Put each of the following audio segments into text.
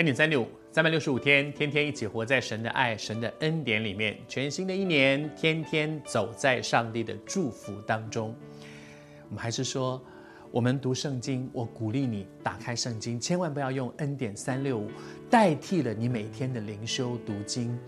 恩典三六五，三百六十五天，天天一起活在神的爱、神的恩典里面。全新的一年，天天走在上帝的祝福当中。我们还是说，我们读圣经，我鼓励你打开圣经，千万不要用恩典三六五代替了你每天的灵修读经。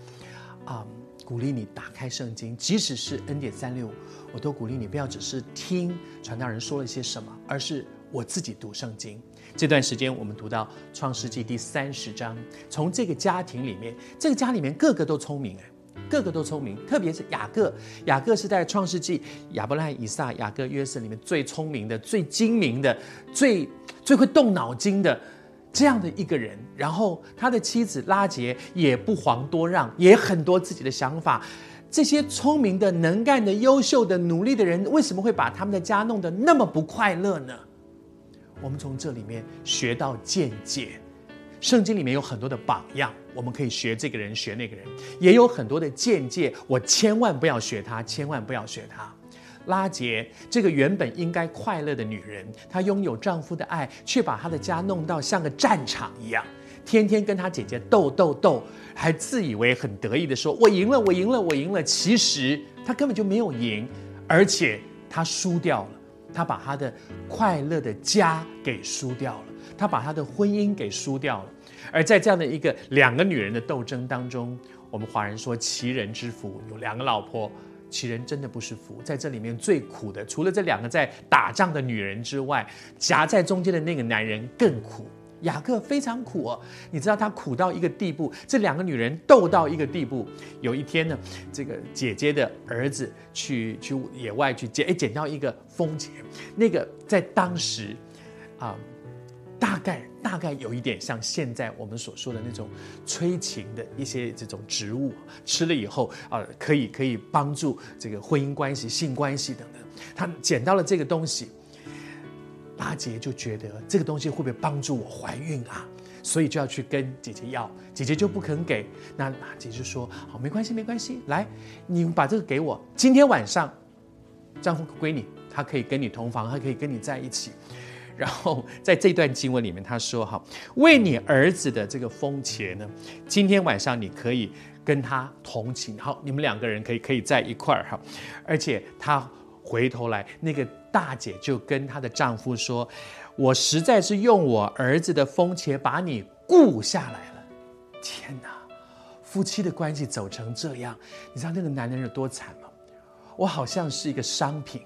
啊、鼓励你打开圣经，即使是恩典三六五，我都鼓励你不要只是听传道人说了些什么，而是我自己读圣经。这段时间，我们读到创世纪第三十章，从这个家庭里面，这个家里面个个都聪明，哎，个个都聪明，特别是雅各，雅各是在创世纪亚伯拉罕、以撒、雅各、约瑟里面最聪明的、最精明的、最最会动脑筋的这样的一个人。然后他的妻子拉结也不遑多让，也很多自己的想法。这些聪明的、能干的、优秀的、努力的人，为什么会把他们的家弄得那么不快乐呢？我们从这里面学到见解，圣经里面有很多的榜样，我们可以学这个人，学那个人，也有很多的见解，我千万不要学他，千万不要学他。拉结这个原本应该快乐的女人，她拥有丈夫的爱，却把她的家弄到像个战场一样，天天跟她姐姐斗斗斗，还自以为很得意的说：“我赢了，我赢了，我赢了。”其实她根本就没有赢，而且她输掉了。他把他的快乐的家给输掉了，他把他的婚姻给输掉了。而在这样的一个两个女人的斗争当中，我们华人说其人之福，有两个老婆，其人真的不是福。在这里面最苦的，除了这两个在打仗的女人之外，夹在中间的那个男人更苦。雅各非常苦哦，你知道他苦到一个地步，这两个女人斗到一个地步。有一天呢，这个姐姐的儿子去去野外去捡，哎，捡到一个蜂茄，那个在当时，啊，大概大概有一点像现在我们所说的那种催情的一些这种植物，吃了以后啊，可以可以帮助这个婚姻关系、性关系等等。他捡到了这个东西。拉结就觉得这个东西会不会帮助我怀孕啊？所以就要去跟姐姐要，姐姐就不肯给。那拉结就说：“好，没关系，没关系，来，你把这个给我。今天晚上，丈夫归你，他可以跟你同房，他可以跟你在一起。然后在这段经文里面，他说：好，为你儿子的这个风茄呢，今天晚上你可以跟他同寝。好，你们两个人可以可以在一块儿哈，而且他。”回头来，那个大姐就跟她的丈夫说：“我实在是用我儿子的风钱把你雇下来了。”天哪，夫妻的关系走成这样，你知道那个男人有多惨吗？我好像是一个商品，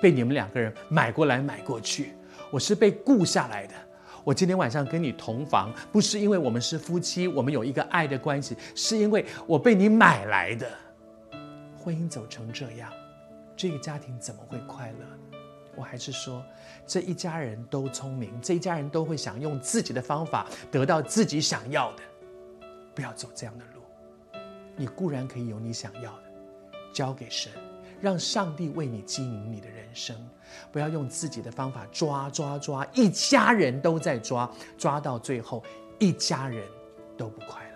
被你们两个人买过来买过去。我是被雇下来的。我今天晚上跟你同房，不是因为我们是夫妻，我们有一个爱的关系，是因为我被你买来的。婚姻走成这样。这个家庭怎么会快乐？我还是说，这一家人都聪明，这一家人都会想用自己的方法得到自己想要的。不要走这样的路。你固然可以有你想要的，交给神，让上帝为你经营你的人生。不要用自己的方法抓抓抓，一家人都在抓，抓到最后，一家人都不快乐。